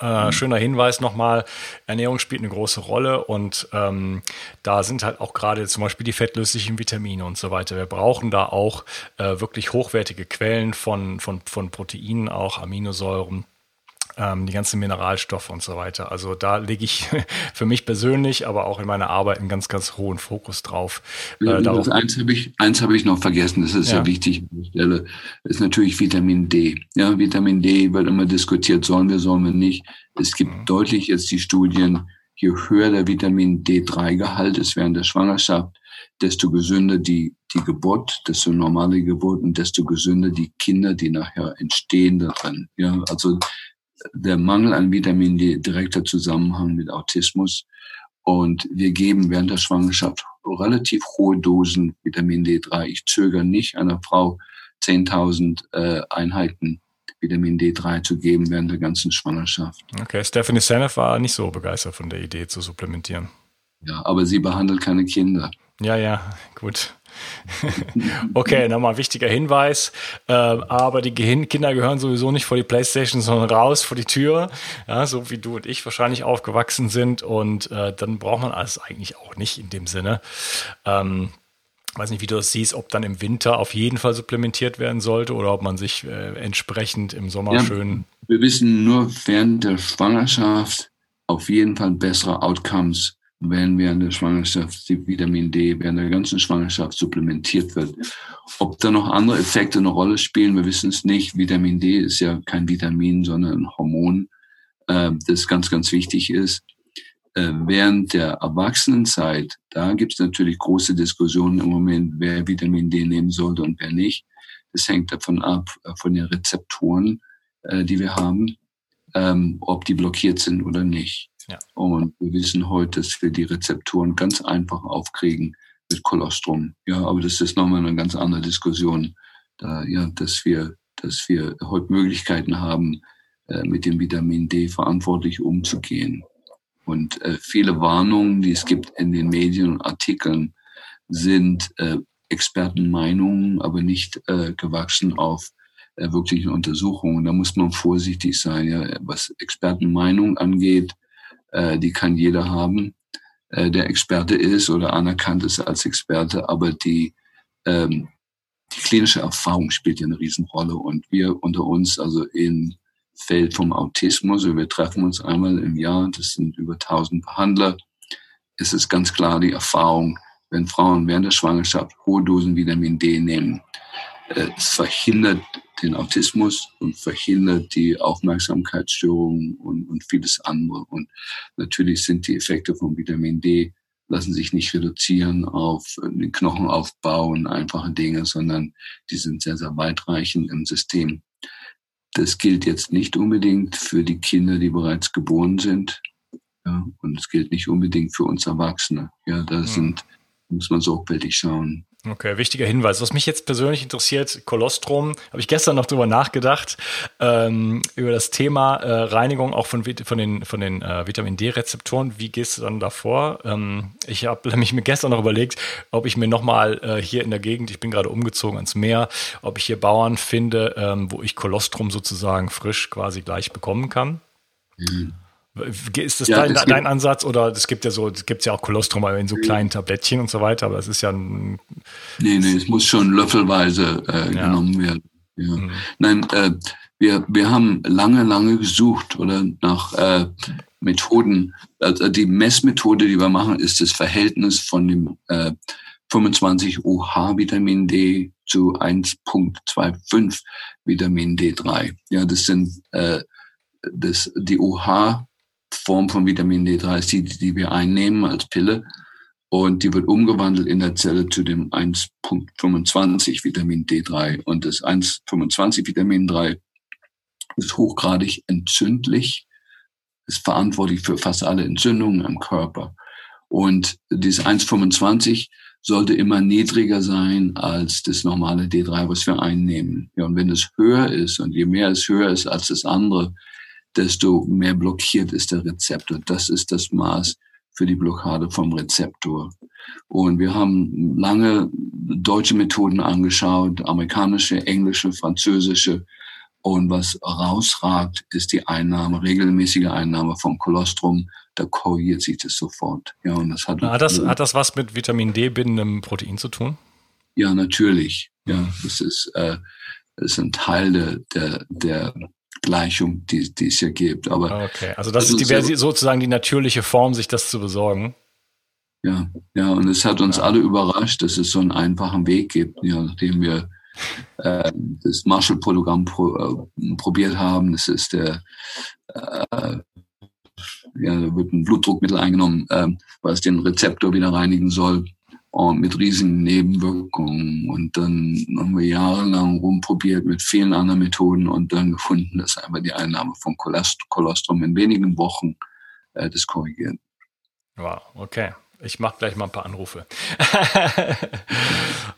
Äh, schöner Hinweis nochmal, Ernährung spielt eine große Rolle und ähm, da sind halt auch gerade zum Beispiel die fettlöslichen Vitamine und so weiter. Wir brauchen da auch äh, wirklich hochwertige Quellen von, von, von Proteinen, auch Aminosäuren die ganzen Mineralstoffe und so weiter. Also da lege ich für mich persönlich, aber auch in meiner Arbeit einen ganz, ganz hohen Fokus drauf. Äh, also eins habe ich, eins habe ich noch vergessen, das ist ja, ja wichtig an der Stelle, ist natürlich Vitamin D. Ja, Vitamin D wird immer diskutiert, sollen wir, sollen wir nicht. Es gibt mhm. deutlich jetzt die Studien, je höher der Vitamin D3-Gehalt ist während der Schwangerschaft, desto gesünder die, die Geburt, desto normale Geburt und desto gesünder die Kinder, die nachher entstehen darin. Ja, also der Mangel an Vitamin D direkter Zusammenhang mit Autismus. Und wir geben während der Schwangerschaft relativ hohe Dosen Vitamin D3. Ich zögere nicht einer Frau 10.000 äh, Einheiten Vitamin D3 zu geben während der ganzen Schwangerschaft. Okay, Stephanie Seneff war nicht so begeistert von der Idee zu supplementieren. Ja, aber sie behandelt keine Kinder. Ja, ja, gut. okay, nochmal wichtiger Hinweis. Äh, aber die Kinder gehören sowieso nicht vor die Playstation, sondern raus vor die Tür. Ja, so wie du und ich wahrscheinlich aufgewachsen sind. Und äh, dann braucht man alles eigentlich auch nicht in dem Sinne. Ähm, weiß nicht, wie du das siehst, ob dann im Winter auf jeden Fall supplementiert werden sollte oder ob man sich äh, entsprechend im Sommer ja, schön. Wir wissen nur während der Schwangerschaft auf jeden Fall bessere Outcomes wenn während der Schwangerschaft die Vitamin D während der ganzen Schwangerschaft supplementiert wird. Ob da noch andere Effekte eine Rolle spielen, wir wissen es nicht. Vitamin D ist ja kein Vitamin, sondern ein Hormon, äh, das ganz, ganz wichtig ist. Äh, während der Erwachsenenzeit, da gibt es natürlich große Diskussionen im Moment, wer Vitamin D nehmen sollte und wer nicht. Das hängt davon ab, äh, von den Rezeptoren, die wir haben, ähm, ob die blockiert sind oder nicht. Ja. Und wir wissen heute, dass wir die Rezeptoren ganz einfach aufkriegen mit Kolostrum. Ja, aber das ist nochmal eine ganz andere Diskussion, da, ja, dass wir, dass wir heute Möglichkeiten haben, äh, mit dem Vitamin D verantwortlich umzugehen. Und äh, viele Warnungen, die es gibt in den Medien und Artikeln, sind äh, Expertenmeinungen, aber nicht äh, gewachsen auf äh, wirklichen Untersuchungen. Da muss man vorsichtig sein. Ja. Was Expertenmeinung angeht, äh, die kann jeder haben, äh, der Experte ist oder anerkannt ist als Experte, aber die, ähm, die klinische Erfahrung spielt ja eine Riesenrolle. Und wir unter uns, also im Feld vom Autismus, wir treffen uns einmal im Jahr, das sind über 1000 Behandler, es ist ganz klar die Erfahrung, wenn Frauen während der Schwangerschaft hohe Dosen Vitamin D nehmen, es verhindert den Autismus und verhindert die Aufmerksamkeitsstörungen und, und vieles andere. Und natürlich sind die Effekte von Vitamin D lassen sich nicht reduzieren auf den Knochenaufbau und einfache Dinge, sondern die sind sehr, sehr weitreichend im System. Das gilt jetzt nicht unbedingt für die Kinder, die bereits geboren sind. Ja, und es gilt nicht unbedingt für uns Erwachsene. Ja, da hm. sind, muss man sorgfältig schauen. Okay, wichtiger Hinweis. Was mich jetzt persönlich interessiert, Kolostrum, habe ich gestern noch drüber nachgedacht, ähm, über das Thema äh, Reinigung auch von, von den, von den äh, Vitamin D-Rezeptoren. Wie gehst du dann davor? Ähm, ich habe nämlich mir gestern noch überlegt, ob ich mir nochmal äh, hier in der Gegend, ich bin gerade umgezogen ans Meer, ob ich hier Bauern finde, ähm, wo ich Kolostrum sozusagen frisch quasi gleich bekommen kann. Mhm. Ist das, ja, dein, dein Ansatz oder es gibt ja so, es gibt ja auch Kolostrum in so kleinen Tablettchen und so weiter, aber es ist ja ein. Nee, nee, es muss schon löffelweise äh, ja. genommen werden. Ja. Mhm. Nein, äh, wir, wir haben lange, lange gesucht oder nach äh, Methoden. Also die Messmethode, die wir machen, ist das Verhältnis von dem äh, 25 OH Vitamin D zu 1.25 Vitamin D3. Ja, das sind äh, das, die OH Form von Vitamin D3 ist die, die wir einnehmen als Pille. Und die wird umgewandelt in der Zelle zu dem 1.25 Vitamin D3. Und das 1.25 Vitamin 3 ist hochgradig entzündlich, ist verantwortlich für fast alle Entzündungen im Körper. Und dieses 1,25 sollte immer niedriger sein als das normale D3, was wir einnehmen. Ja, und wenn es höher ist und je mehr es höher ist als das andere, desto mehr blockiert ist der Rezeptor. Das ist das Maß für die Blockade vom Rezeptor. Und wir haben lange deutsche Methoden angeschaut, amerikanische, englische, französische. Und was rausragt, ist die Einnahme, regelmäßige Einnahme vom Kolostrum. Da korrigiert sich das sofort. Ja, und das hat, hat, das, hat das was mit Vitamin D bindendem Protein zu tun? Ja, natürlich. Ja, das ist, äh, das ist ein Teil der, der, der Gleichung, die, die es hier gibt. Aber okay, also das ist die, so, sozusagen die natürliche Form, sich das zu besorgen. Ja, ja, und es hat uns ja. alle überrascht, dass es so einen einfachen Weg gibt, ja, nachdem wir äh, das Marshall-Programm pro, äh, probiert haben. Das ist der, äh, ja, da wird ein Blutdruckmittel eingenommen, äh, was den Rezeptor wieder reinigen soll und mit riesigen Nebenwirkungen. Und dann haben wir jahrelang rumprobiert mit vielen anderen Methoden und dann gefunden, dass einfach die Einnahme von Kolostrum in wenigen Wochen äh, das korrigiert. Wow, okay. Ich mache gleich mal ein paar Anrufe.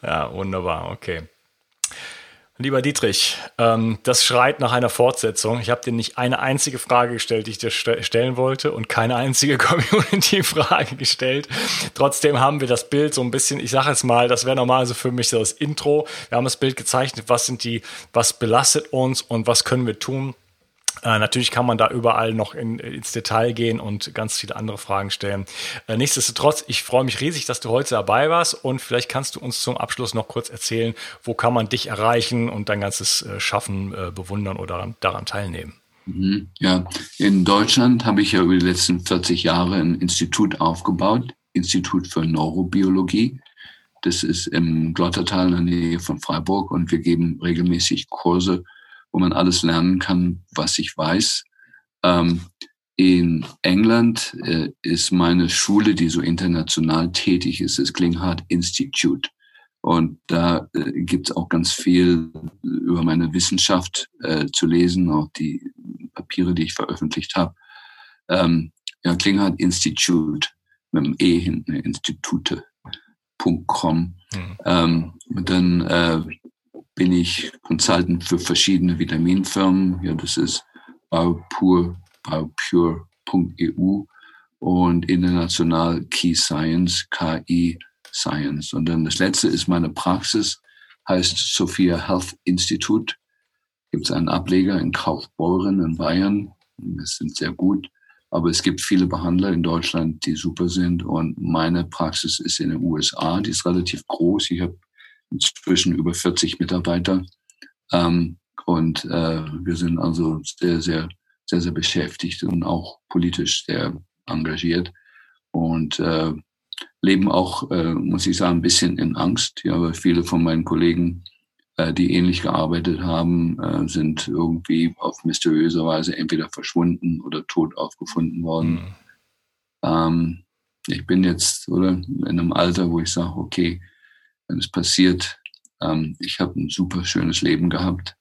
ja, wunderbar, okay. Lieber Dietrich, ähm, das schreit nach einer Fortsetzung. Ich habe dir nicht eine einzige Frage gestellt, die ich dir st stellen wollte und keine einzige Community-Frage gestellt. Trotzdem haben wir das Bild so ein bisschen, ich sage jetzt mal, das wäre normalerweise für mich so das Intro. Wir haben das Bild gezeichnet, was sind die, was belastet uns und was können wir tun, äh, natürlich kann man da überall noch in, ins Detail gehen und ganz viele andere Fragen stellen. Äh, nichtsdestotrotz, ich freue mich riesig, dass du heute dabei warst und vielleicht kannst du uns zum Abschluss noch kurz erzählen, wo kann man dich erreichen und dein ganzes äh, Schaffen äh, bewundern oder daran teilnehmen. Mhm. Ja, in Deutschland habe ich ja über die letzten 40 Jahre ein Institut aufgebaut, Institut für Neurobiologie. Das ist im Glottertal in der Nähe von Freiburg und wir geben regelmäßig Kurse wo man alles lernen kann, was ich weiß. Ähm, in England äh, ist meine Schule, die so international tätig ist, das Klinghardt Institute. Und da äh, gibt es auch ganz viel über meine Wissenschaft äh, zu lesen, auch die Papiere, die ich veröffentlicht habe. Ähm, ja, Klinghardt Institute mit dem E hinten, institute.com. Mhm. Ähm, und dann äh, bin ich Consultant für verschiedene Vitaminfirmen. Ja, das ist Biopure, biopure.eu und international Key Science, KI Science. Und dann das letzte ist meine Praxis, heißt Sophia Health Institute. Gibt es einen Ableger in Kaufbeuren in Bayern. Das sind sehr gut. Aber es gibt viele Behandler in Deutschland, die super sind. Und meine Praxis ist in den USA. Die ist relativ groß. Ich habe inzwischen über 40 Mitarbeiter. Ähm, und äh, wir sind also sehr, sehr, sehr, sehr beschäftigt und auch politisch sehr engagiert und äh, leben auch, äh, muss ich sagen, ein bisschen in Angst. Ja, weil viele von meinen Kollegen äh, die ähnlich gearbeitet haben, äh, sind irgendwie auf mysteriöse Weise entweder verschwunden oder tot aufgefunden worden. Mhm. Ähm, ich bin jetzt oder in einem Alter, wo ich sage, okay, wenn es passiert, ähm, ich habe ein super schönes Leben gehabt,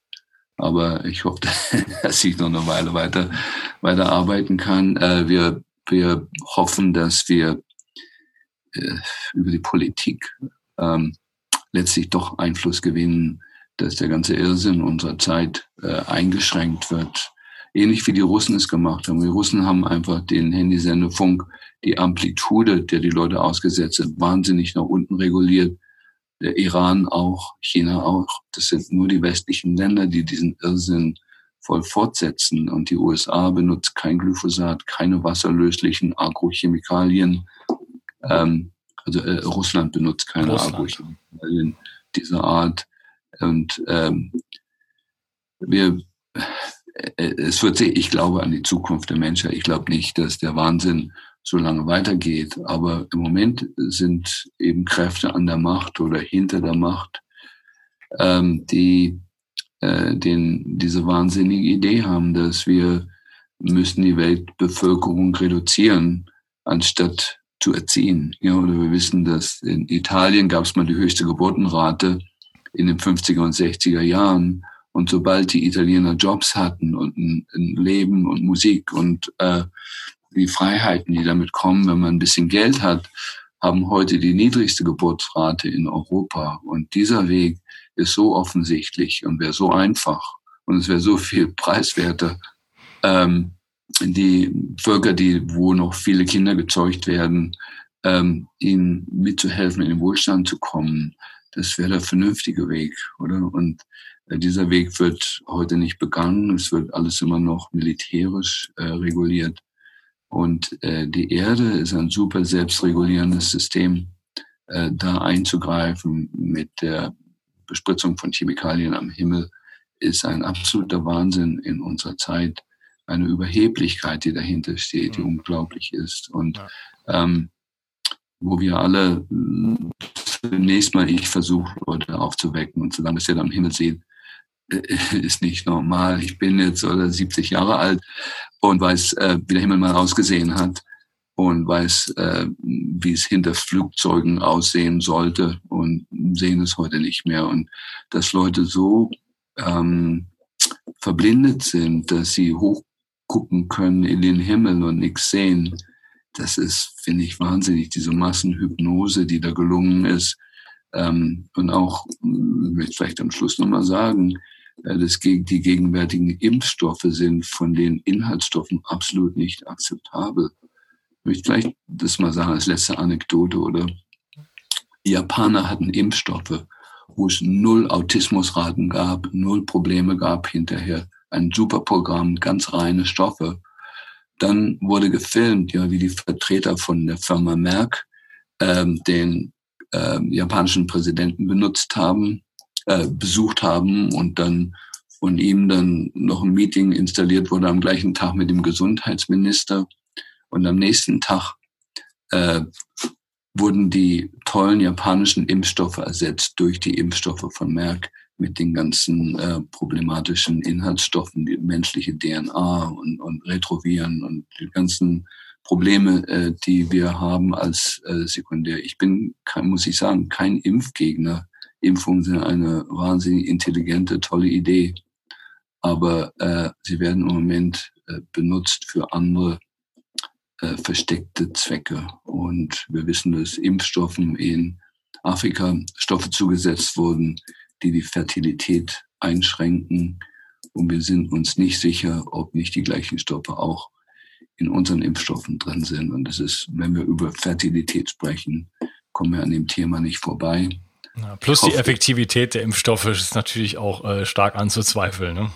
aber ich hoffe, dass ich noch eine Weile weiter weiter arbeiten kann. Äh, wir wir hoffen, dass wir äh, über die Politik ähm, letztlich doch Einfluss gewinnen, dass der ganze Irrsinn unserer Zeit äh, eingeschränkt wird. Ähnlich wie die Russen es gemacht haben. Die Russen haben einfach den Handysendefunk, die Amplitude, der die Leute ausgesetzt sind, wahnsinnig nach unten reguliert. Der Iran auch, China auch. Das sind nur die westlichen Länder, die diesen Irrsinn voll fortsetzen. Und die USA benutzt kein Glyphosat, keine wasserlöslichen Agrochemikalien. Ähm, also äh, Russland benutzt keine Agrochemikalien dieser Art. Und ähm, wir, äh, es wird, ich glaube an die Zukunft der Menschheit. Ich glaube nicht, dass der Wahnsinn so lange weitergeht. Aber im Moment sind eben Kräfte an der Macht oder hinter der Macht, ähm, die äh, den, diese wahnsinnige Idee haben, dass wir müssen die Weltbevölkerung reduzieren, anstatt zu erziehen. Ja, oder wir wissen, dass in Italien gab es mal die höchste Geburtenrate in den 50er und 60er Jahren. Und sobald die Italiener Jobs hatten und ein, Leben und Musik und äh, die Freiheiten, die damit kommen, wenn man ein bisschen Geld hat, haben heute die niedrigste Geburtsrate in Europa. Und dieser Weg ist so offensichtlich und wäre so einfach und es wäre so viel preiswerter. Ähm, die Völker, die, wo noch viele Kinder gezeugt werden, ähm, ihnen mitzuhelfen, in den Wohlstand zu kommen, das wäre der vernünftige Weg, oder? Und äh, dieser Weg wird heute nicht begangen. Es wird alles immer noch militärisch äh, reguliert. Und äh, die Erde ist ein super selbstregulierendes System. Äh, da einzugreifen mit der Bespritzung von Chemikalien am Himmel ist ein absoluter Wahnsinn in unserer Zeit. Eine Überheblichkeit, die dahinter steht, die mhm. unglaublich ist. Und ähm, wo wir alle zunächst mal ich versuche, Leute aufzuwecken und solange sie dann am Himmel äh, ist nicht normal. Ich bin jetzt oder 70 Jahre alt und weiß, äh, wie der Himmel mal ausgesehen hat und weiß, äh, wie es hinter Flugzeugen aussehen sollte und sehen es heute nicht mehr. Und dass Leute so ähm, verblindet sind, dass sie hochgucken können in den Himmel und nichts sehen, das ist, finde ich, wahnsinnig, diese Massenhypnose, die da gelungen ist. Ähm, und auch, ich vielleicht am Schluss nochmal sagen, äh, dass die gegenwärtigen Impfstoffe sind von den Inhaltsstoffen absolut nicht akzeptabel möchte vielleicht das mal sagen als letzte Anekdote, oder? Die Japaner hatten Impfstoffe, wo es null Autismusraten gab, null Probleme gab hinterher. Ein super Programm, ganz reine Stoffe. Dann wurde gefilmt, ja, wie die Vertreter von der Firma Merck ähm, den ähm, japanischen Präsidenten benutzt haben, äh, besucht haben und dann von ihm dann noch ein Meeting installiert wurde am gleichen Tag mit dem Gesundheitsminister. Und am nächsten Tag äh, wurden die tollen japanischen Impfstoffe ersetzt durch die Impfstoffe von Merck mit den ganzen äh, problematischen Inhaltsstoffen, die menschliche DNA und, und Retroviren und die ganzen Probleme, äh, die wir haben als äh, sekundär. Ich bin, kann, muss ich sagen, kein Impfgegner. Impfungen sind eine wahnsinnig intelligente, tolle Idee. Aber äh, sie werden im Moment äh, benutzt für andere äh, versteckte Zwecke. Und wir wissen, dass Impfstoffen in Afrika Stoffe zugesetzt wurden, die die Fertilität einschränken. Und wir sind uns nicht sicher, ob nicht die gleichen Stoffe auch in unseren Impfstoffen drin sind. Und das ist, wenn wir über Fertilität sprechen, kommen wir an dem Thema nicht vorbei. Ja, plus die Effektivität der Impfstoffe ist natürlich auch äh, stark anzuzweifeln. Ne?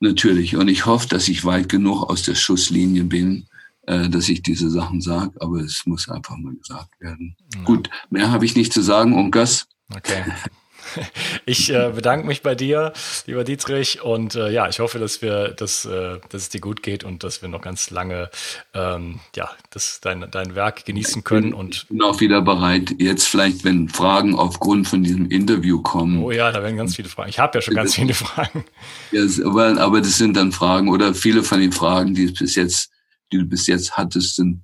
Natürlich. Und ich hoffe, dass ich weit genug aus der Schusslinie bin, äh, dass ich diese Sachen sage, aber es muss einfach mal gesagt werden. Ja. Gut, mehr habe ich nicht zu sagen, Unkas. Okay. Ich äh, bedanke mich bei dir, lieber Dietrich, und äh, ja, ich hoffe, dass wir, dass, äh, dass es dir gut geht und dass wir noch ganz lange ähm, ja, das, dein, dein Werk genießen können. Ich bin, und ich bin auch wieder bereit, jetzt vielleicht, wenn Fragen aufgrund von diesem Interview kommen. Oh ja, da werden ganz viele Fragen. Ich habe ja schon ganz viele Fragen. Ja, aber, aber das sind dann Fragen oder viele von den Fragen, die es bis jetzt, die du bis jetzt hattest, sind,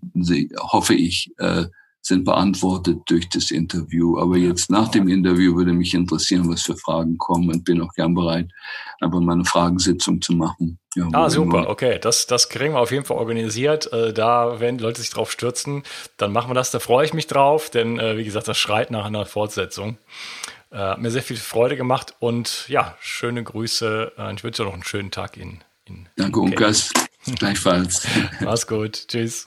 hoffe ich, äh, sind beantwortet durch das Interview. Aber jetzt nach dem Interview würde mich interessieren, was für Fragen kommen und bin auch gern bereit, einfach mal eine Fragensitzung zu machen. Ja, ah, super, okay. Das, das kriegen wir auf jeden Fall organisiert. Äh, da, wenn Leute sich drauf stürzen, dann machen wir das. Da freue ich mich drauf, denn äh, wie gesagt, das schreit nach einer Fortsetzung. Äh, hat mir sehr viel Freude gemacht und ja, schöne Grüße. Äh, ich wünsche dir noch einen schönen Tag in. in Danke, Unkas. Gleichfalls. Mach's gut. Tschüss.